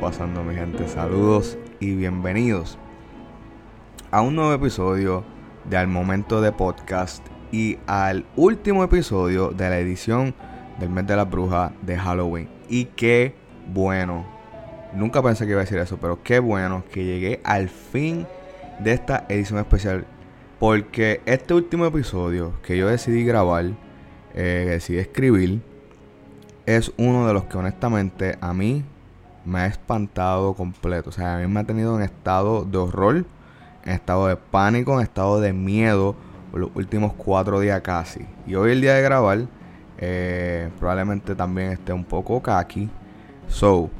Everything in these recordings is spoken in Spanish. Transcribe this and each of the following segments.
pasando mi gente? Saludos y bienvenidos a un nuevo episodio de Al Momento de Podcast y al último episodio de la edición del mes de la bruja de Halloween. Y qué bueno, nunca pensé que iba a decir eso, pero qué bueno que llegué al fin de esta edición especial. Porque este último episodio que yo decidí grabar, eh, decidí escribir, es uno de los que honestamente a mí me ha espantado completo. O sea, a mí me ha tenido en estado de horror, en estado de pánico, en estado de miedo por los últimos cuatro días casi. Y hoy el día de grabar, eh, probablemente también esté un poco kaki. So,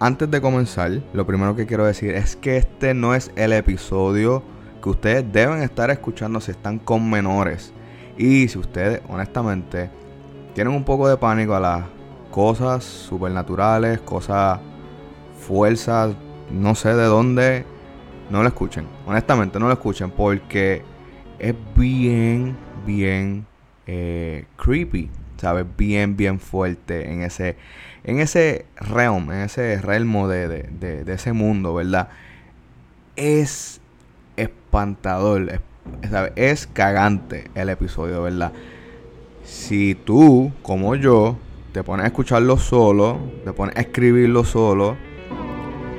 antes de comenzar, lo primero que quiero decir es que este no es el episodio que ustedes deben estar escuchando si están con menores. Y si ustedes, honestamente, tienen un poco de pánico a las cosas supernaturales, cosas fuerzas, no sé de dónde, no lo escuchen. Honestamente, no lo escuchen porque es bien, bien eh, creepy, ¿sabes? Bien, bien fuerte en ese, en ese realm, en ese realmo de, de, de, de ese mundo, ¿verdad? Es espantador, es, ¿sabes? es cagante el episodio, ¿verdad? Si tú, como yo, te pones a escucharlo solo, te pones a escribirlo solo,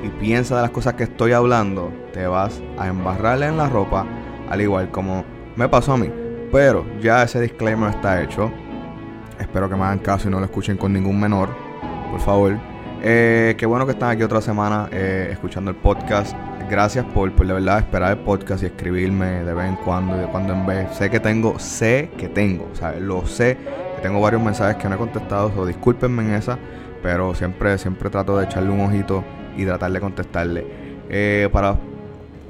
y piensa de las cosas que estoy hablando, te vas a embarrarle en la ropa, al igual como me pasó a mí. Pero ya ese disclaimer está hecho. Espero que me hagan caso y no lo escuchen con ningún menor, por favor. Eh, qué bueno que están aquí otra semana eh, escuchando el podcast. Gracias por, por de verdad esperar el podcast y escribirme de vez en cuando y de cuando en vez. Sé que tengo, sé que tengo, ¿sabes? Lo sé, que tengo varios mensajes que no he contestado, so discúlpenme en esa, pero siempre, siempre trato de echarle un ojito y tratar de contestarle. Eh, para,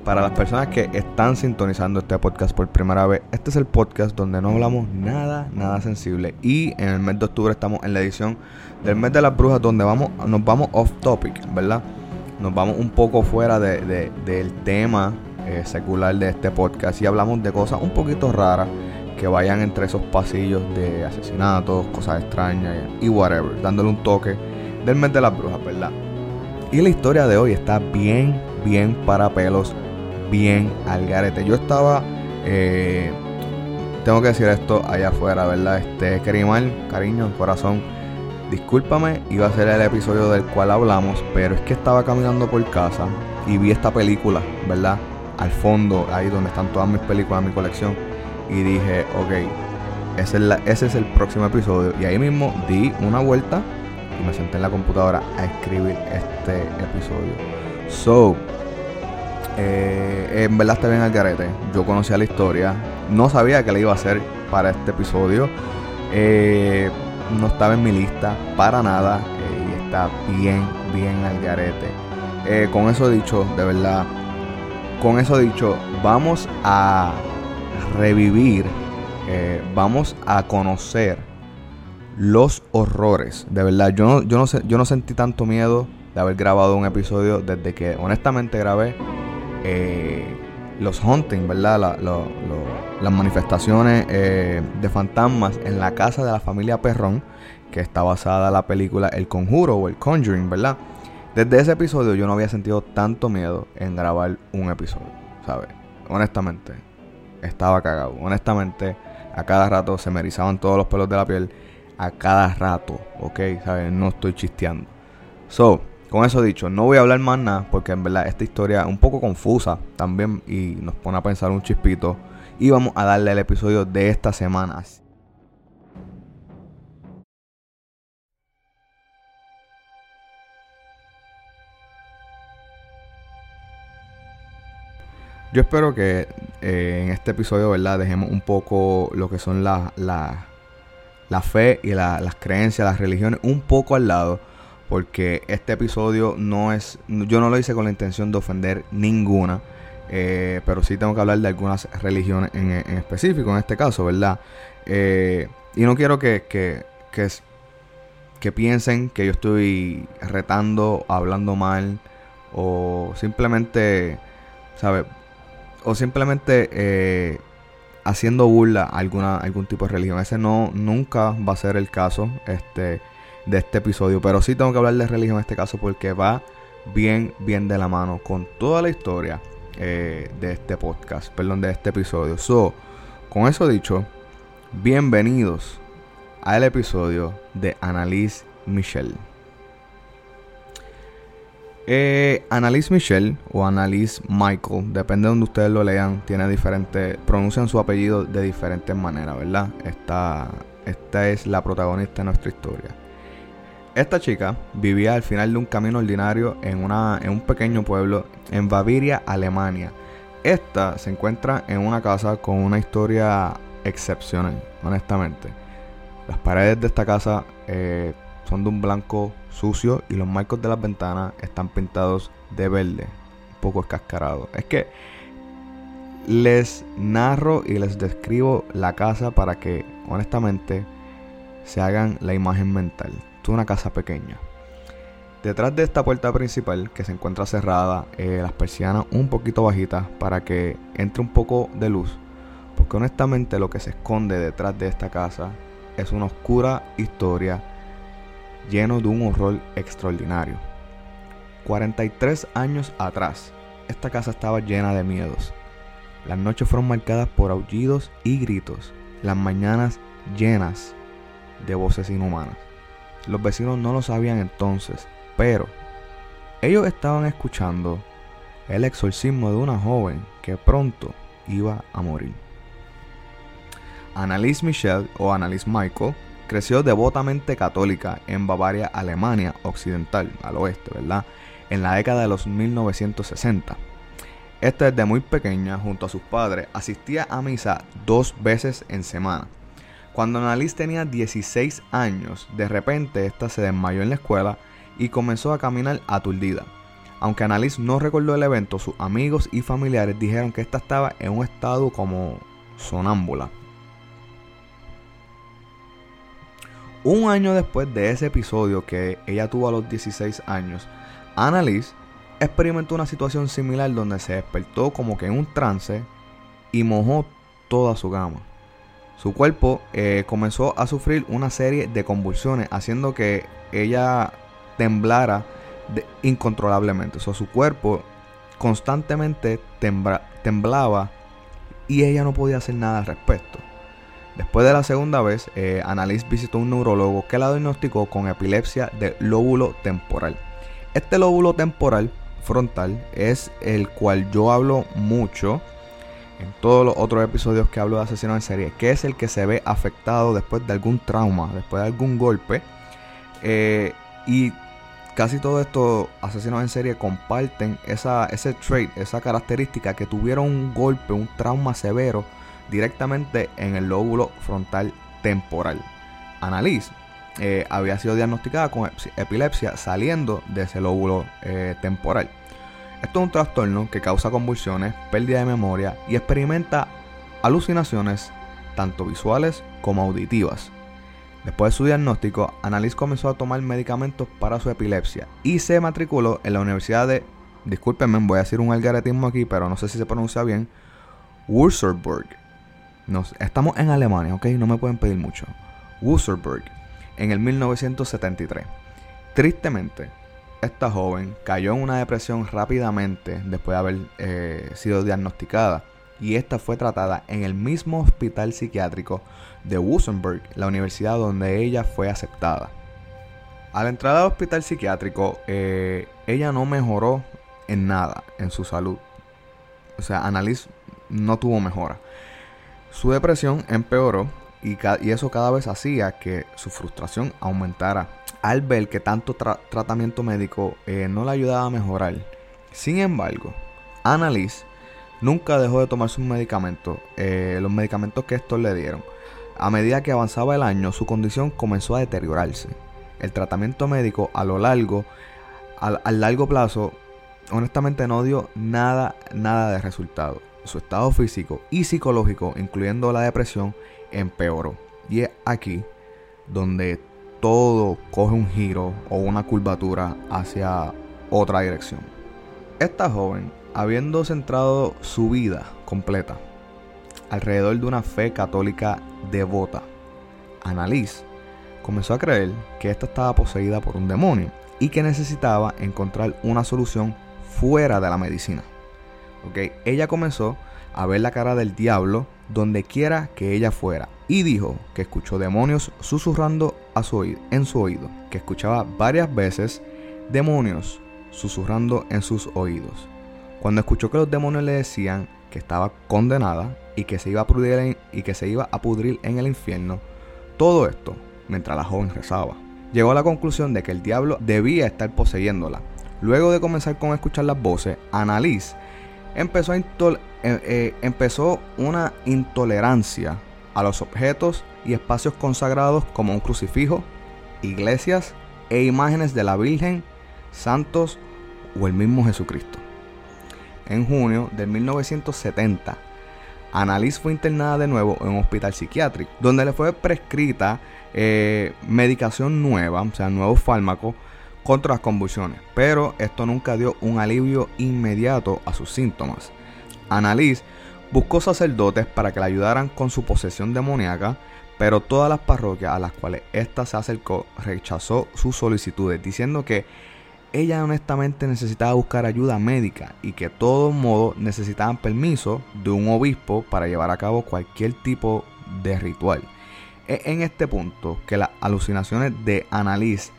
para las personas que están sintonizando este podcast por primera vez, este es el podcast donde no hablamos nada, nada sensible. Y en el mes de octubre estamos en la edición del mes de las brujas, donde vamos, nos vamos off topic, ¿verdad? Nos vamos un poco fuera de, de, del tema eh, secular de este podcast y hablamos de cosas un poquito raras que vayan entre esos pasillos de asesinatos, cosas extrañas y whatever, dándole un toque del mes de las brujas, ¿verdad? Y la historia de hoy está bien, bien para pelos, bien al garete. Yo estaba, eh, tengo que decir esto allá afuera, ¿verdad? Este, Kerimal, cariño, corazón, discúlpame, iba a ser el episodio del cual hablamos, pero es que estaba caminando por casa y vi esta película, ¿verdad? Al fondo, ahí donde están todas mis películas mi colección, y dije, ok, ese es, ese es el próximo episodio. Y ahí mismo di una vuelta y me senté en la computadora a escribir este episodio. So, eh, en verdad está bien al garete. Yo conocía la historia. No sabía que la iba a hacer para este episodio. Eh, no estaba en mi lista para nada. Eh, y está bien, bien al garete. Eh, con eso dicho, de verdad. Con eso dicho, vamos a revivir. Vamos a conocer los horrores. De verdad, yo no, yo no, yo no sentí tanto miedo de haber grabado un episodio desde que honestamente grabé eh, los hunting, ¿verdad? Las manifestaciones eh, de fantasmas en la casa de la familia Perrón, que está basada en la película El Conjuro o El Conjuring, ¿verdad? Desde ese episodio yo no había sentido tanto miedo en grabar un episodio, ¿sabes? Honestamente, estaba cagado. Honestamente, a cada rato se me erizaban todos los pelos de la piel a cada rato, ¿ok? ¿Sabes? No estoy chisteando. So, con eso dicho, no voy a hablar más nada porque en verdad esta historia es un poco confusa también y nos pone a pensar un chispito. Y vamos a darle el episodio de esta semana. Yo espero que eh, en este episodio, ¿verdad? Dejemos un poco lo que son la, la, la fe y la- las creencias, las religiones, un poco al lado. Porque este episodio no es. Yo no lo hice con la intención de ofender ninguna. eh, pero sí tengo que hablar de algunas religiones en, en específico, en este caso, ¿verdad? Eh, y no quiero que, que, que, piensen que yo estoy retando, hablando mal, o simplemente, ¿sabes? O simplemente eh, haciendo burla a alguna, algún tipo de religión. Ese no, nunca va a ser el caso este, de este episodio. Pero sí tengo que hablar de religión en este caso porque va bien, bien de la mano con toda la historia eh, de este podcast, perdón, de este episodio. So, con eso dicho, bienvenidos al episodio de Annalise Michelle. Eh, Annalise Michelle o Annalise Michael, depende de donde ustedes lo lean, tiene diferentes, pronuncian su apellido de diferentes maneras, ¿verdad? Esta, esta es la protagonista de nuestra historia. Esta chica vivía al final de un camino ordinario en, una, en un pequeño pueblo en Baviera, Alemania. Esta se encuentra en una casa con una historia excepcional, honestamente. Las paredes de esta casa eh, son de un blanco sucio y los marcos de las ventanas están pintados de verde, un poco escascarado. Es que les narro y les describo la casa para que honestamente se hagan la imagen mental. Es una casa pequeña. Detrás de esta puerta principal que se encuentra cerrada, eh, las persianas un poquito bajitas para que entre un poco de luz. Porque honestamente lo que se esconde detrás de esta casa es una oscura historia lleno de un horror extraordinario. 43 años atrás, esta casa estaba llena de miedos. Las noches fueron marcadas por aullidos y gritos, las mañanas llenas de voces inhumanas. Los vecinos no lo sabían entonces, pero ellos estaban escuchando el exorcismo de una joven que pronto iba a morir. Annalise Michelle o Annalise Michael creció devotamente católica en Bavaria, Alemania Occidental, al oeste, ¿verdad? En la década de los 1960. Esta desde muy pequeña, junto a sus padres, asistía a misa dos veces en semana. Cuando Annalise tenía 16 años, de repente esta se desmayó en la escuela y comenzó a caminar aturdida. Aunque Annalise no recordó el evento, sus amigos y familiares dijeron que esta estaba en un estado como sonámbula. Un año después de ese episodio que ella tuvo a los 16 años, Annalise experimentó una situación similar donde se despertó como que en un trance y mojó toda su cama. Su cuerpo eh, comenzó a sufrir una serie de convulsiones, haciendo que ella temblara incontrolablemente. O su cuerpo constantemente temblaba y ella no podía hacer nada al respecto. Después de la segunda vez, eh, Annalise visitó un neurólogo que la diagnosticó con epilepsia del lóbulo temporal. Este lóbulo temporal frontal es el cual yo hablo mucho en todos los otros episodios que hablo de asesinos en serie, que es el que se ve afectado después de algún trauma, después de algún golpe. Eh, y casi todos estos asesinos en serie comparten esa, ese trait, esa característica que tuvieron un golpe, un trauma severo directamente en el lóbulo frontal temporal. Annalise eh, había sido diagnosticada con ep- epilepsia saliendo de ese lóbulo eh, temporal. Esto es un trastorno que causa convulsiones, pérdida de memoria y experimenta alucinaciones tanto visuales como auditivas. Después de su diagnóstico, Annalise comenzó a tomar medicamentos para su epilepsia y se matriculó en la Universidad de, discúlpenme, voy a decir un algaretismo aquí, pero no sé si se pronuncia bien, Würzburg. Nos, estamos en Alemania, ok, no me pueden pedir mucho. Würzburg, en el 1973. Tristemente, esta joven cayó en una depresión rápidamente después de haber eh, sido diagnosticada y esta fue tratada en el mismo hospital psiquiátrico de Wusenberg, la universidad donde ella fue aceptada. Al entrar al hospital psiquiátrico, eh, ella no mejoró en nada en su salud. O sea, Annalise no tuvo mejora. Su depresión empeoró y, eso cada vez hacía que su frustración aumentara al ver que tanto tra- tratamiento médico eh, no le ayudaba a mejorar. Sin embargo, Annalise nunca dejó de tomar sus medicamentos, eh, los medicamentos que estos le dieron. A medida que avanzaba el año, su condición comenzó a deteriorarse. El tratamiento médico a lo largo, al, al largo plazo, honestamente no dio nada, nada de resultado. Su estado físico y psicológico, incluyendo la depresión, empeoró. Y es aquí donde todo coge un giro o una curvatura hacia otra dirección. Esta joven, habiendo centrado su vida completa alrededor de una fe católica devota, Annalise comenzó a creer que ésta estaba poseída por un demonio y que necesitaba encontrar una solución fuera de la medicina. Ella comenzó a ver la cara del diablo donde quiera que ella fuera y dijo que escuchó demonios susurrando a su oído, en su oído, que escuchaba varias veces demonios susurrando en sus oídos. Cuando escuchó que los demonios le decían que estaba condenada y que se iba a pudrir en, y que se iba a pudrir en el infierno, todo esto mientras la joven rezaba. Llegó a la conclusión de que el diablo debía estar poseyéndola. Luego de comenzar con escuchar las voces, Annalise eh, eh, empezó una intolerancia a los objetos y espacios consagrados como un crucifijo, iglesias e imágenes de la Virgen, santos o el mismo Jesucristo. En junio de 1970, Annalise fue internada de nuevo en un hospital psiquiátrico, donde le fue prescrita eh, medicación nueva, o sea, nuevos fármacos contra las convulsiones, pero esto nunca dio un alivio inmediato a sus síntomas. Annalise buscó sacerdotes para que la ayudaran con su posesión demoníaca, pero todas las parroquias a las cuales ésta se acercó rechazó sus solicitudes, diciendo que ella honestamente necesitaba buscar ayuda médica y que de todos modos necesitaban permiso de un obispo para llevar a cabo cualquier tipo de ritual. Es en este punto que las alucinaciones de Annalise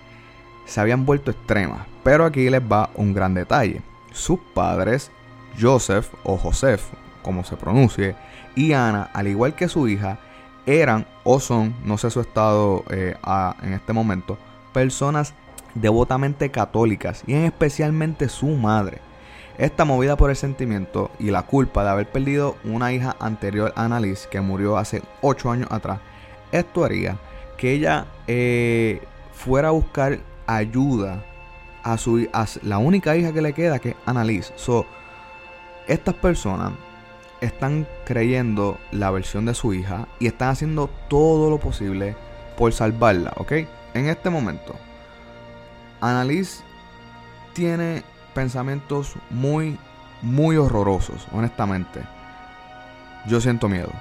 se habían vuelto extremas. Pero aquí les va un gran detalle. Sus padres, Joseph o Joseph, como se pronuncie, y Ana, al igual que su hija, eran o son, no sé su estado eh, en este momento, personas devotamente católicas y en especialmente su madre. Esta movida por el sentimiento y la culpa de haber perdido una hija anterior a Annalise que murió hace 8 años atrás, esto haría que ella eh, fuera a buscar ayuda a su a la única hija que le queda que es Annalise. So, estas personas están creyendo la versión de su hija y están haciendo todo lo posible por salvarla, ¿ok? En este momento, Annalise tiene pensamientos muy, muy horrorosos, honestamente. Yo siento miedo,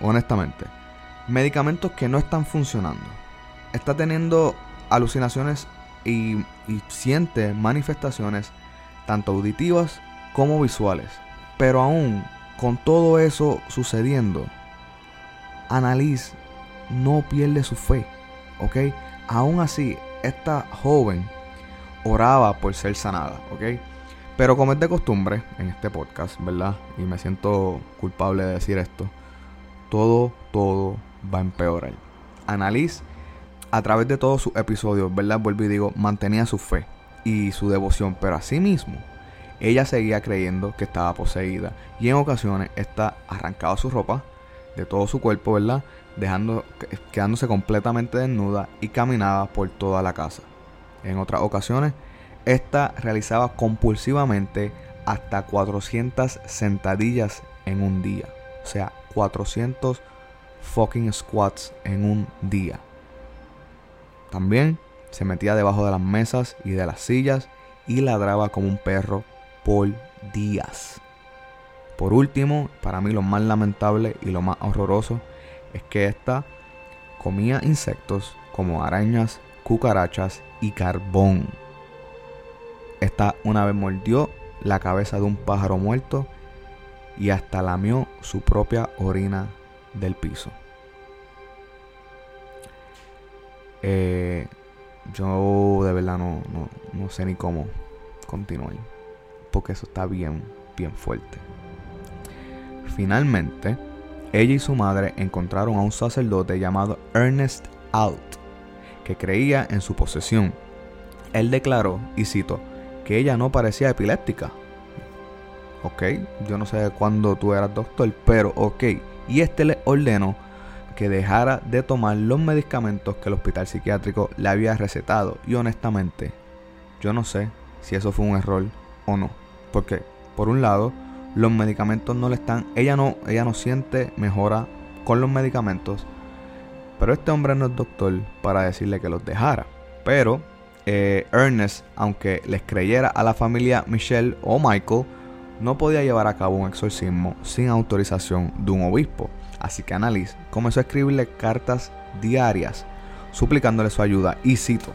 honestamente. Medicamentos que no están funcionando. Está teniendo alucinaciones y, siente manifestaciones tanto auditivas como visuales. Pero aún con todo eso sucediendo, Annalise no pierde su fe, ¿ok? Aún así, esta joven oraba por ser sanada, ¿ok? Pero como es de costumbre en este podcast, ¿verdad? Y me siento culpable de decir esto, todo, todo va a empeorar. Annalise a través de todos sus episodios, ¿verdad? Vuelvo y digo, mantenía su fe y su devoción, pero asimismo, ella seguía creyendo que estaba poseída y en ocasiones está arrancaba su ropa de todo su cuerpo, ¿verdad? Dejando, quedándose completamente desnuda y caminaba por toda la casa. En otras ocasiones, esta realizaba compulsivamente hasta 400 sentadillas en un día. O sea, 400 fucking squats en un día. También se metía debajo de las mesas y de las sillas y ladraba como un perro por días. Por último, para mí lo más lamentable y lo más horroroso es que esta comía insectos como arañas, cucarachas y carbón. Esta una vez mordió la cabeza de un pájaro muerto y hasta lamió su propia orina del piso. Eh, yo de verdad no, no, sé ni cómo continuar. Porque eso está bien, bien fuerte. Finalmente, ella y su madre encontraron a un sacerdote llamado Ernest Alt, que creía en su posesión. Él declaró, y cito, que ella no parecía epiléptica. ok, yo no sé cuándo tú eras doctor, pero ok. Y este le ordenó que dejara de tomar los medicamentos que el hospital psiquiátrico le había recetado. Y honestamente, yo no sé si eso fue un error o no. Porque, por un lado, los medicamentos no le están. Ella no, ella no siente mejora con los medicamentos. Pero este hombre no es doctor para decirle que los dejara. Pero eh, Ernest, aunque les creyera a la familia Michelle o Michael, no podía llevar a cabo un exorcismo sin autorización de un obispo. Así que comenzó a escribirle cartas diarias suplicándole su ayuda y cito,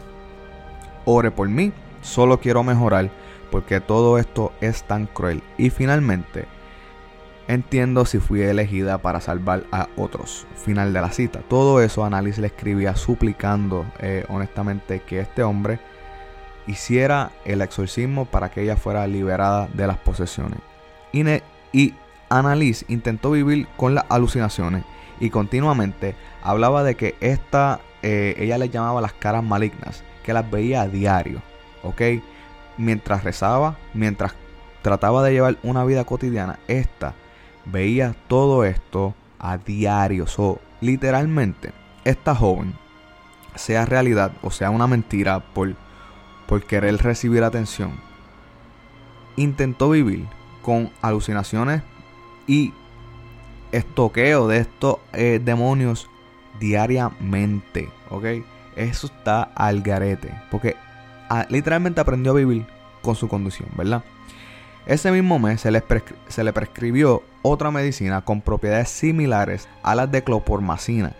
ore por mí, solo quiero mejorar porque todo esto es tan cruel. Y finalmente, entiendo si fui elegida para salvar a otros. Final de la cita. Todo eso Annalise le escribía suplicando eh, honestamente que este hombre hiciera el exorcismo para que ella fuera liberada de las posesiones. Y, y Annalise intentó vivir con las alucinaciones y continuamente hablaba de que esta, eh, ella le llamaba las caras malignas, que las veía a diario, ¿ok? Mientras rezaba, mientras trataba de llevar una vida cotidiana, esta veía todo esto a diario. So, literalmente, esta joven, sea realidad o sea una mentira por, por querer recibir atención, intentó vivir con alucinaciones y estoqueo de estos eh, demonios diariamente, ¿ok? Eso está al garete, porque ah, literalmente aprendió a vivir con su condición, ¿verdad? Ese mismo mes se le, se le prescribió otra medicina con propiedades similares a las de clopormacina.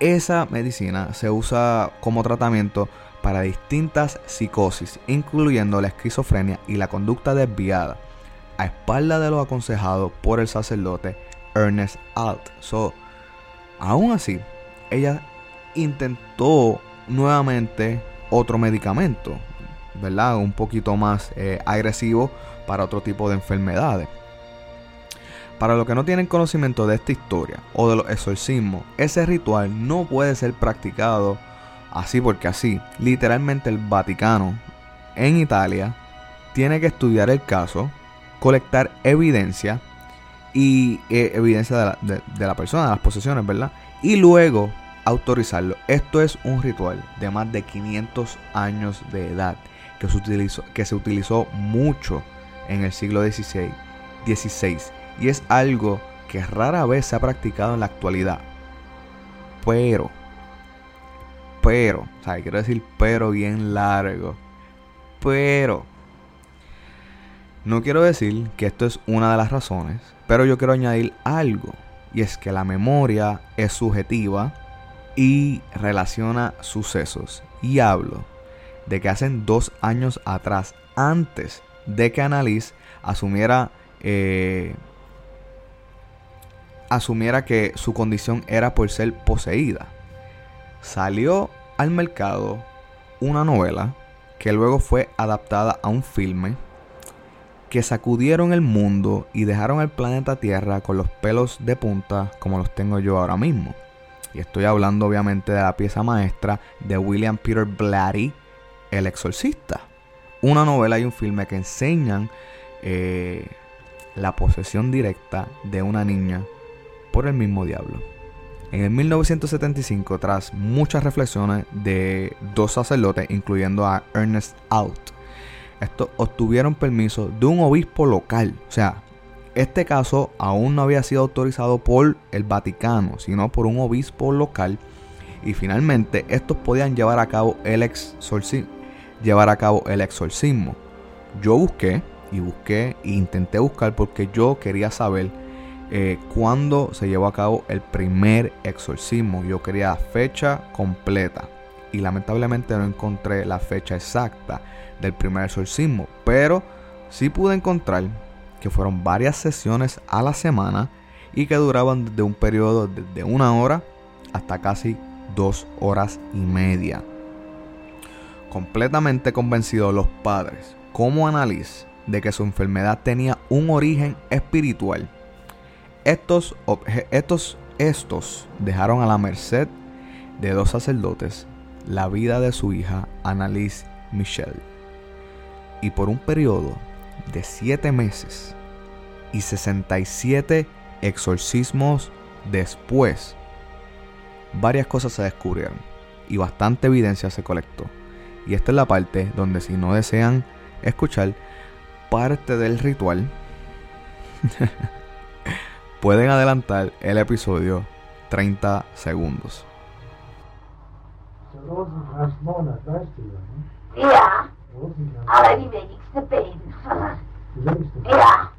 Esa medicina se usa como tratamiento para distintas psicosis, incluyendo la esquizofrenia y la conducta desviada a espalda de lo aconsejado por el sacerdote Ernest Alt. So, aún así, ella intentó nuevamente otro medicamento, ¿verdad? Un poquito más eh, agresivo para otro tipo de enfermedades. Para los que no tienen conocimiento de esta historia o de los exorcismos, ese ritual no puede ser practicado así porque así. Literalmente el Vaticano en Italia tiene que estudiar el caso, colectar evidencia y eh, evidencia de la, persona, de las posesiones, ¿verdad? Y luego autorizarlo. Esto es un ritual de más de 500 años de edad que se utilizó, que se utilizó mucho en el siglo XVI, y es algo que rara vez se ha practicado en la actualidad. Pero, pero, o sea, quiero decir pero bien largo. Pero, no quiero decir que esto es una de las razones, pero yo quiero añadir algo. Y es que la memoria es subjetiva y relaciona sucesos. Y hablo de que hace dos años atrás, antes de que Annalise asumiera, eh, asumiera que su condición era por ser poseída, salió al mercado una novela que luego fue adaptada a un filme que sacudieron el mundo y dejaron el planeta Tierra con los pelos de punta como los tengo yo ahora mismo. Y estoy hablando obviamente de la pieza maestra de William Peter Blatty, El Exorcista. Una novela y un filme que enseñan eh, la posesión directa de una niña por el mismo diablo. En el 1975, tras muchas reflexiones de dos sacerdotes, incluyendo a Ernest Out, estos obtuvieron permiso de un obispo local. O sea, este caso aún no había sido autorizado por el Vaticano, sino por un obispo local. Y finalmente estos podían llevar a cabo el exorcismo. Llevar a cabo el exorcismo. Yo busqué y busqué e intenté buscar porque yo quería saber eh, cuándo se llevó a cabo el primer exorcismo. Yo quería la fecha completa y lamentablemente no encontré la fecha exacta del primer exorcismo, pero sí pude encontrar que fueron varias sesiones a la semana y que duraban desde un periodo de una hora hasta casi dos horas y media. Completamente convencidos los padres, como Annalise, de que su enfermedad tenía un origen espiritual, estos, estos, estos dejaron a la merced de dos sacerdotes la vida de su hija Annalise Michelle y por un periodo de siete meses y 67 exorcismos después, varias cosas se descubrieron y bastante evidencia se colectó. Y esta es la parte donde si no desean escuchar parte del ritual, pueden adelantar el episodio 30 segundos. Ja, aber die wenigste beten. Ja.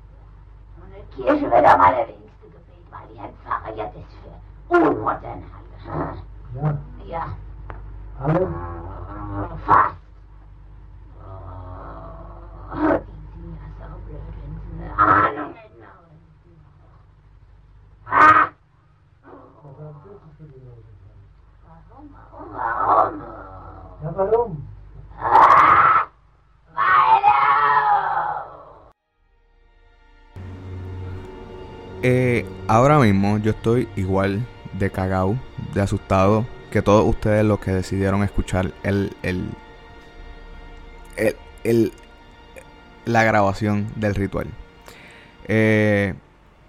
Und in der Kirche wird am allerwenigste gebeten, weil die Herr Pfarrer ja das für unmodern halten. Ja. Ja. Alle? Fast. Oh, die sind ja so blöd, wenn sie eine Ahnung hätten. Ah! Warum, Weil Eh, ahora mismo yo estoy igual de cagao, de asustado que todos ustedes los que decidieron escuchar el, el, el, el- la grabación del ritual. Eh,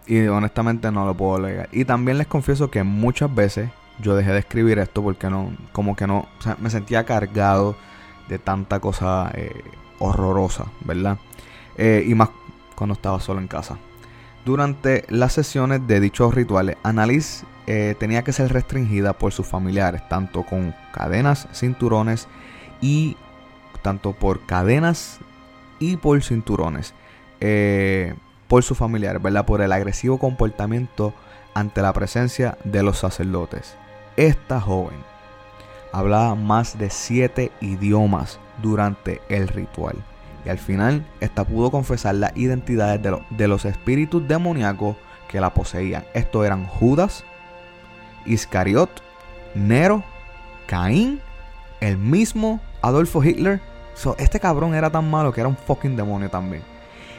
y honestamente no lo puedo negar. Y también les confieso que muchas veces yo dejé de escribir esto porque no, como que no, me sentía cargado de tanta cosa eh, horrorosa, ¿verdad? Eh, y más cuando estaba solo en casa. Durante las sesiones de dichos rituales, Annalise eh, tenía que ser restringida por sus familiares, tanto con cadenas, cinturones y tanto por cadenas y por cinturones, por sus familiares, ¿verdad? Por el agresivo comportamiento ante la presencia de los sacerdotes. Esta joven hablaba más de siete idiomas durante el ritual. Y al final, esta pudo confesar las identidades de, de los espíritus demoníacos que la poseían. Estos eran Judas, Iscariot, Nero, Caín, el mismo Adolfo Hitler. So, este cabrón era tan malo que era un fucking demonio también.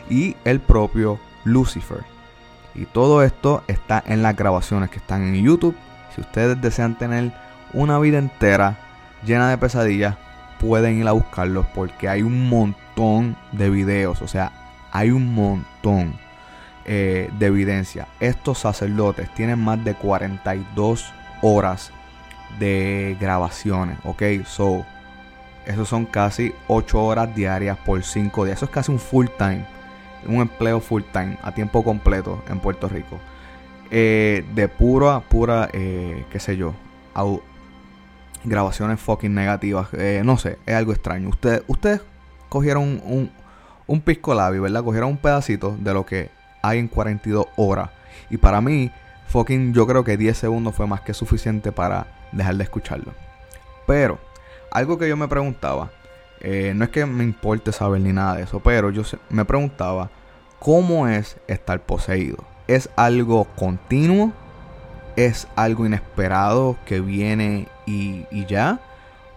Y el propio Lucifer. Y todo esto está en las grabaciones que están en YouTube. Si ustedes desean tener una vida entera llena de pesadillas, pueden ir a buscarlos porque hay un montón de videos. O sea, hay un montón eh, de evidencia. Estos sacerdotes tienen más de 42 horas de grabaciones. Ok, so, esos son casi 8 horas diarias por 5 días. Eso es casi un full time. Un empleo full time a tiempo completo en Puerto Rico. Eh, de pura, pura, eh, qué sé yo, grabaciones fucking negativas. Eh, no sé, es algo extraño. Ustedes, ustedes cogieron un, un, pisco labi, ¿verdad? Cogieron un pedacito de lo que hay en 42 horas. Y para mí, fucking, yo creo que 10 segundos fue más que suficiente para dejar de escucharlo. Pero, algo que yo me preguntaba, no es que me importe saber ni nada de eso, pero yo me preguntaba, ¿cómo es estar poseído? ¿Es algo continuo? ¿Es algo inesperado que viene y, ya?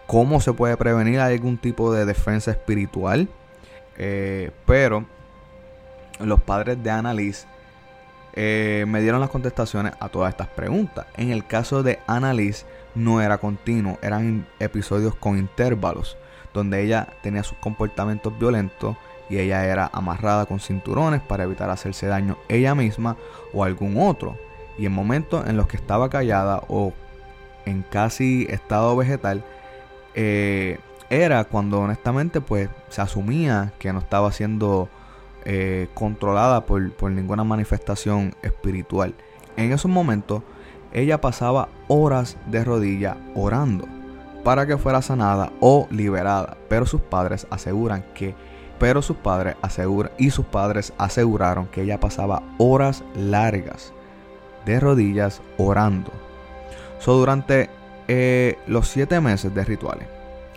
¿Cómo se puede prevenir ¿Hay algún tipo de defensa espiritual? Eh, pero los padres de Annalise eh, me dieron las contestaciones a todas estas preguntas. En el caso de Annalise no era continuo, eran episodios con intervalos, donde ella tenía sus comportamientos violentos y ella era amarrada con cinturones para evitar hacerse daño ella misma o algún otro. Y en momentos en los que estaba callada o en casi estado vegetal, eh, era cuando honestamente pues se asumía que no estaba siendo eh, controlada por, por ninguna manifestación espiritual. En esos momentos ella pasaba horas de rodilla orando para que fuera sanada o liberada, pero sus padres aseguran que pero sus padres aseguran y sus padres aseguraron que ella pasaba horas largas de rodillas orando. Durante eh, los siete meses de rituales,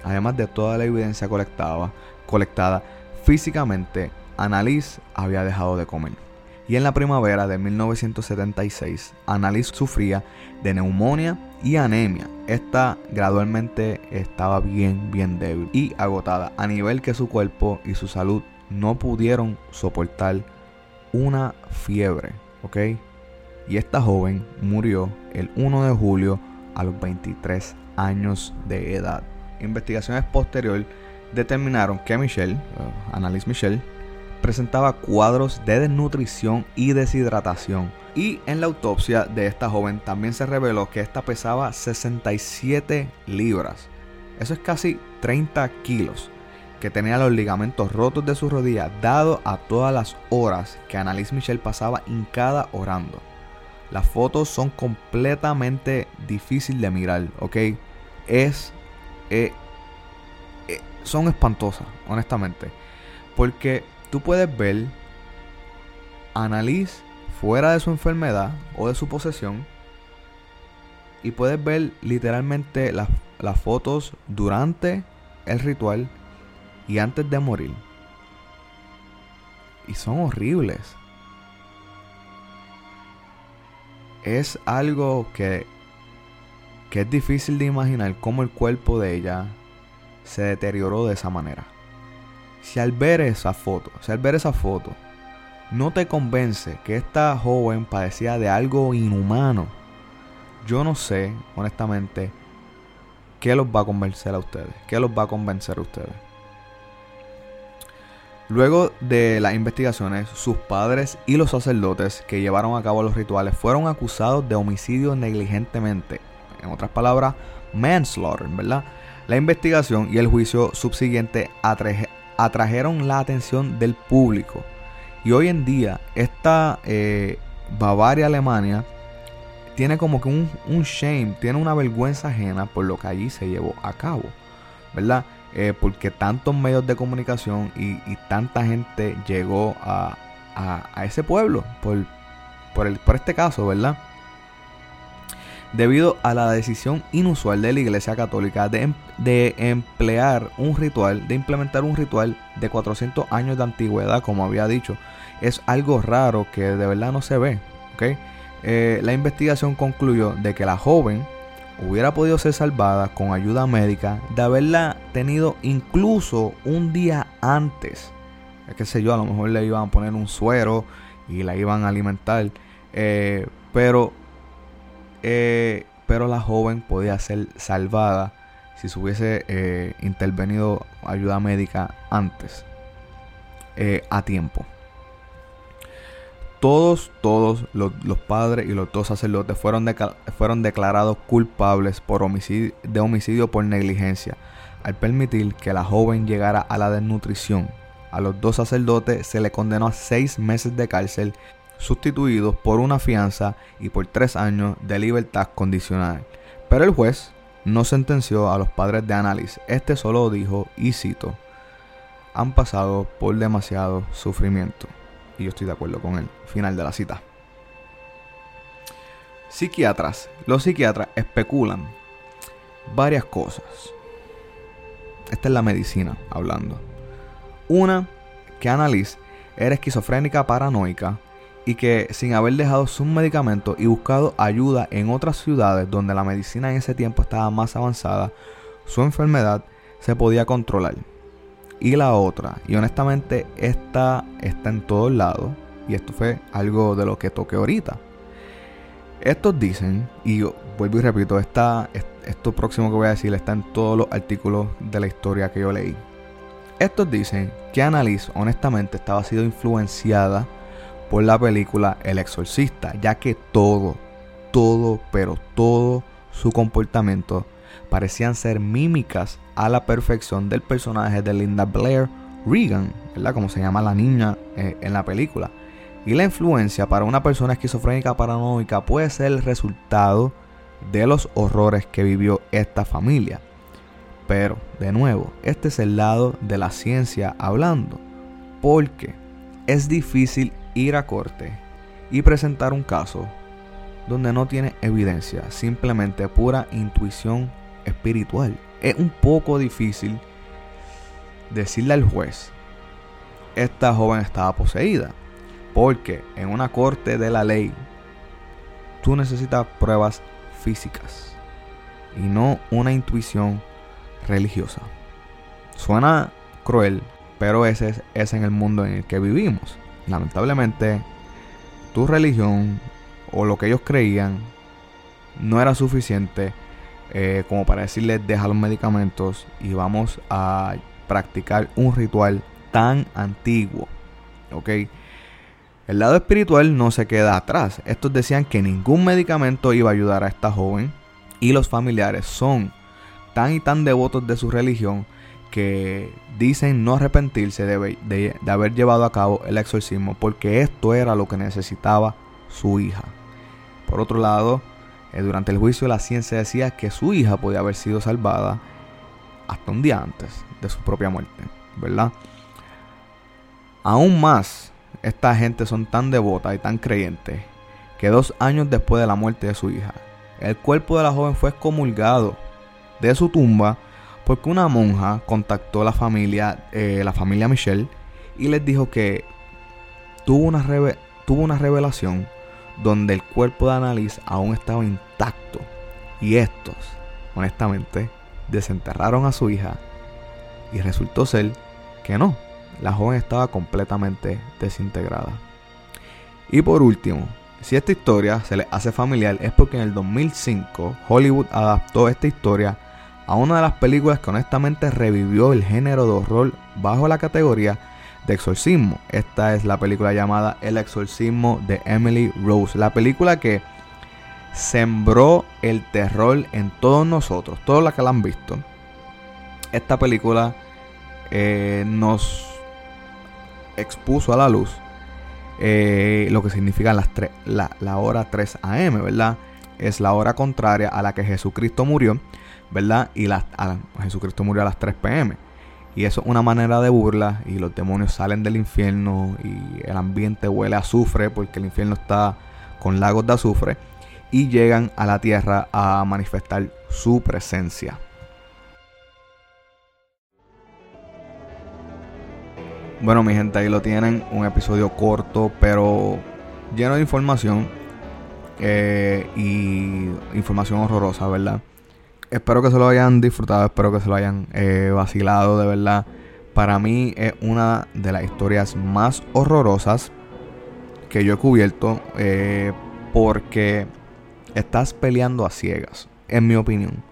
además de toda la evidencia colectada, colectada físicamente, Annalise había dejado de comer. Y en la primavera de 1976, Annalise sufría de neumonía y anemia. Esta gradualmente estaba bien, bien débil y agotada, a nivel que su cuerpo y su salud no pudieron soportar una fiebre, ¿ok? Y esta joven murió el 1 de julio a los 23 años de edad. Investigaciones posteriores determinaron que Michelle, uh, Annalise Michelle, presentaba cuadros de desnutrición y deshidratación. Y en la autopsia de esta joven también se reveló que esta pesaba 67 libras. Eso es casi 30 kilos. Que tenía los ligamentos rotos de su rodilla, dado a todas las horas que Annalise Michel pasaba hincada orando. Las fotos son completamente difíciles de mirar, ¿ok? Es. Eh, eh, son espantosas, honestamente. Porque tú puedes ver a Annalise fuera de su enfermedad o de su posesión. Y puedes ver literalmente las, las fotos durante el ritual y antes de morir. Y son horribles. Es algo que, que es difícil de imaginar cómo el cuerpo de ella se deterioró de esa manera. Si al ver esa foto, si al ver esa foto, no te convence que esta joven padecía de algo inhumano, yo no sé, honestamente, qué los va a convencer a ustedes, qué los va a convencer a ustedes. Luego de las investigaciones, sus padres y los sacerdotes que llevaron a cabo los rituales fueron acusados de homicidio negligentemente. En otras palabras, manslaughter, ¿verdad? La investigación y el juicio subsiguiente atrajeron la atención del público. Y hoy en día, esta eh, Bavaria, Alemania, tiene como que un, un shame, tiene una vergüenza ajena por lo que allí se llevó a cabo, ¿verdad? Eh, porque tantos medios de comunicación y, tanta gente llegó a, ese pueblo por, por, el, por este caso, ¿verdad? Debido a la decisión inusual de la Iglesia Católica de, em, emplear un ritual, de implementar un ritual de 400 años de antigüedad, como había dicho, es algo raro que de verdad no se ve. ¿okay? Eh, la investigación concluyó de que la joven hubiera podido ser salvada con ayuda médica de haberla tenido incluso un día antes. Es que sé yo, a lo mejor le iban a poner un suero y la iban a alimentar. Eh, pero, eh, pero la joven podía ser salvada si se hubiese eh, intervenido ayuda médica antes, a tiempo todos, todos los, padres y los dos sacerdotes fueron, fueron declarados culpables por homicidio, de homicidio por negligencia, al permitir que la joven llegara a la desnutrición. A los dos sacerdotes se le condenó a seis meses de cárcel, sustituidos por una fianza y por tres años de libertad condicional. Pero el juez no sentenció a los padres de Annalise. Este solo dijo, y cito, han pasado por demasiado sufrimiento. Y yo estoy de acuerdo con él. Final de la cita. Psiquiatras. Los psiquiatras especulan varias cosas. Esta es la medicina hablando. Una, que Annalise era esquizofrénica paranoica y que sin haber dejado sus medicamentos y buscado ayuda en otras ciudades donde la medicina en ese tiempo estaba más avanzada, su enfermedad se podía controlar y la otra. Y honestamente, esta está en todos lados. Y esto fue algo de lo que toqué ahorita. Estos dicen, y vuelvo y repito, esto próximo que voy a decir está en todos los artículos de la historia que yo leí. Estos dicen que Annalise honestamente estaba siendo influenciada por la película El Exorcista, ya que todo, todo, pero todo su comportamiento parecían ser mímicas a la perfección del personaje de Linda Blair Regan, ¿verdad? Como se llama la niña eh, en la película. Y la influencia para una persona esquizofrénica paranoica puede ser el resultado de los horrores que vivió esta familia. Pero, de nuevo, este es el lado de la ciencia hablando. Porque es difícil ir a corte y presentar un caso donde no tiene evidencia, simplemente pura intuición espiritual. Es un poco difícil decirle al juez, esta joven estaba poseída, porque en una corte de la ley tú necesitas pruebas físicas y no una intuición religiosa. Suena cruel, pero ese es, es en el mundo en el que vivimos. Lamentablemente, tu religión o lo que ellos creían no era suficiente eh, como para decirles deja los medicamentos y vamos a practicar un ritual tan antiguo ¿ok? El lado espiritual no se queda atrás. Estos decían que ningún medicamento iba a ayudar a esta joven y los familiares son tan y tan devotos de su religión que dicen no arrepentirse de, de, haber llevado a cabo el exorcismo porque esto era lo que necesitaba su hija. Por otro lado, eh, durante el juicio la ciencia decía que su hija podía haber sido salvada hasta un día antes de su propia muerte, ¿verdad? Aún más, esta gente son tan devotas y tan creyentes que dos años después de la muerte de su hija, el cuerpo de la joven fue excomulgado de su tumba porque una monja contactó a la familia, eh, la familia Michelle, y les dijo que tuvo una, tuvo una revelación donde el cuerpo de Annalise aún estaba intacto. Y estos, honestamente, desenterraron a su hija y resultó ser que no, la joven estaba completamente desintegrada. Y por último, si esta historia se le hace familiar es porque en el 2005 Hollywood adaptó esta historia a una de las películas que honestamente revivió el género de horror bajo la categoría de exorcismo. Esta es la película llamada El exorcismo de Emily Rose. La película que sembró el terror en todos nosotros, todos los que la han visto. Esta película eh, nos expuso a la luz eh, lo que significa las la, la hora 3 am, ¿verdad? Es la hora contraria a la que Jesucristo murió, ¿verdad? Y la, Jesucristo murió a las 3 pm. Y eso es una manera de burla y los demonios salen del infierno y el ambiente huele a azufre porque el infierno está con lagos de azufre y llegan a la tierra a manifestar su presencia. Bueno, mi gente, ahí lo tienen. Un episodio corto, pero lleno de información. Eh, y información horrorosa, ¿verdad? Espero que se lo hayan disfrutado, espero que se lo hayan eh, vacilado, de verdad. Para mí es una de las historias más horrorosas que yo he cubierto. Eh, porque estás peleando a ciegas, en mi opinión.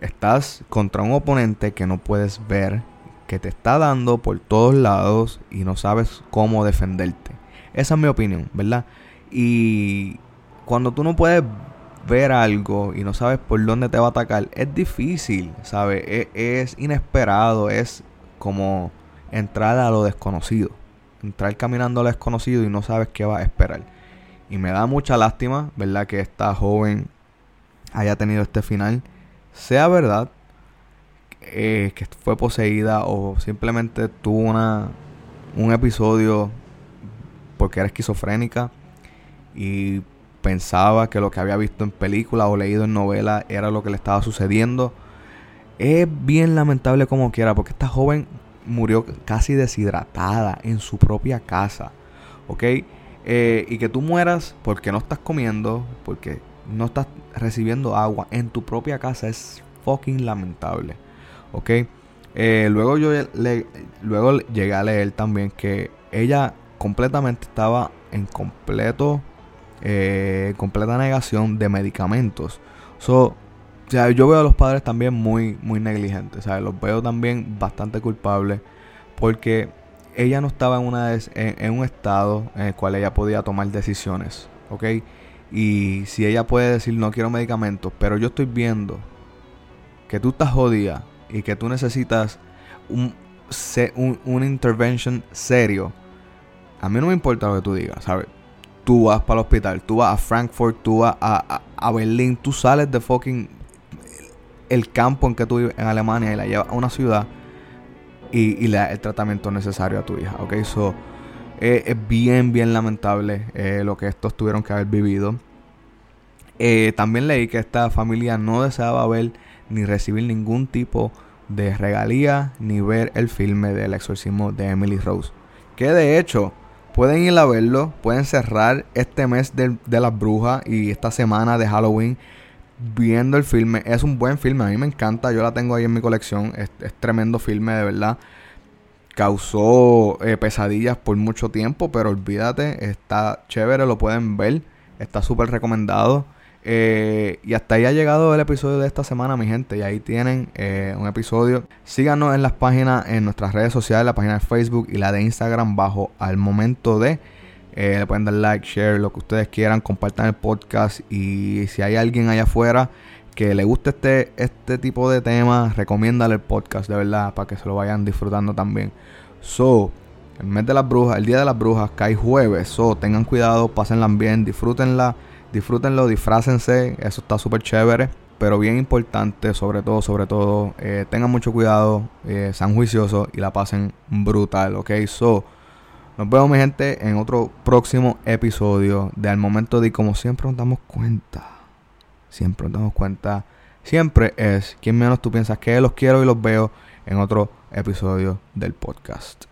Estás contra un oponente que no puedes ver, que te está dando por todos lados y no sabes cómo defenderte. Esa es mi opinión, ¿verdad? Y cuando tú no puedes ver algo y no sabes por dónde te va a atacar, es difícil, ¿sabes? Es, es, inesperado, es como entrar a lo desconocido. Entrar caminando a lo desconocido y no sabes qué va a esperar. Y me da mucha lástima, ¿verdad? Que esta joven haya tenido este final. Sea verdad, eh, que fue poseída o simplemente tuvo una, un episodio porque era esquizofrénica y pensaba que lo que había visto en película o leído en novela era lo que le estaba sucediendo. Es bien lamentable como quiera porque esta joven murió casi deshidratada en su propia casa. ¿Ok? Eh, y que tú mueras porque no estás comiendo, porque no estás recibiendo agua en tu propia casa es fucking lamentable. ¿ok? Eh, luego yo le, luego llegué a leer también que ella completamente estaba en completo eh, completa negación de medicamentos. So, o sea, yo veo a los padres también muy muy negligentes, ¿sabes? Los veo también bastante culpables porque ella no estaba en, una en, un estado en el cual ella podía tomar decisiones, ¿ok? Y si ella puede decir no quiero medicamentos, pero yo estoy viendo que tú estás jodida y que tú necesitas un, un, un intervention serio, a mí no me importa lo que tú digas, ¿sabes? Tú vas para el hospital, tú vas a Frankfurt, tú vas a, a, Berlín, tú sales de fucking el campo en que tú vives en Alemania y la llevas a una ciudad y, le das el tratamiento necesario a tu hija, ¿ok? So, eh, es bien, bien lamentable eh, lo que estos tuvieron que haber vivido. Eh, también leí que esta familia no deseaba ver ni recibir ningún tipo de regalía ni ver el filme del exorcismo de Emily Rose. Que de hecho, pueden ir a verlo, pueden cerrar este mes de, las brujas y esta semana de Halloween viendo el filme. Es un buen filme, a mí me encanta, yo la tengo ahí en mi colección, es, tremendo filme de verdad. Causó eh, pesadillas por mucho tiempo, pero olvídate, está chévere, lo pueden ver, está súper recomendado. Eh, y hasta ahí ha llegado el episodio de esta semana, mi gente. Y ahí tienen eh, un episodio. Síganos en las páginas, en nuestras redes sociales, la página de Facebook y la de Instagram, bajo al momento de. Eh, le pueden dar like, share, lo que ustedes quieran, compartan el podcast. Y si hay alguien allá afuera que le guste este, este tipo de temas, recomiéndale el podcast, de verdad, para que se lo vayan disfrutando también. So, el mes de las brujas, el día de las brujas, cae jueves. So, tengan cuidado, pásenla bien, disfrútenla, disfrútenlo, disfrácense, eso está súper chévere. Pero bien importante, sobre todo, sobre todo, eh, tengan mucho cuidado, eh, sean juiciosos y la pasen brutal, ok. So, nos vemos, mi gente, en otro próximo episodio de Al Momento de, como siempre nos damos cuenta, siempre nos damos cuenta, siempre es quien menos tú piensas que los quiero y los veo en otro episodio del podcast.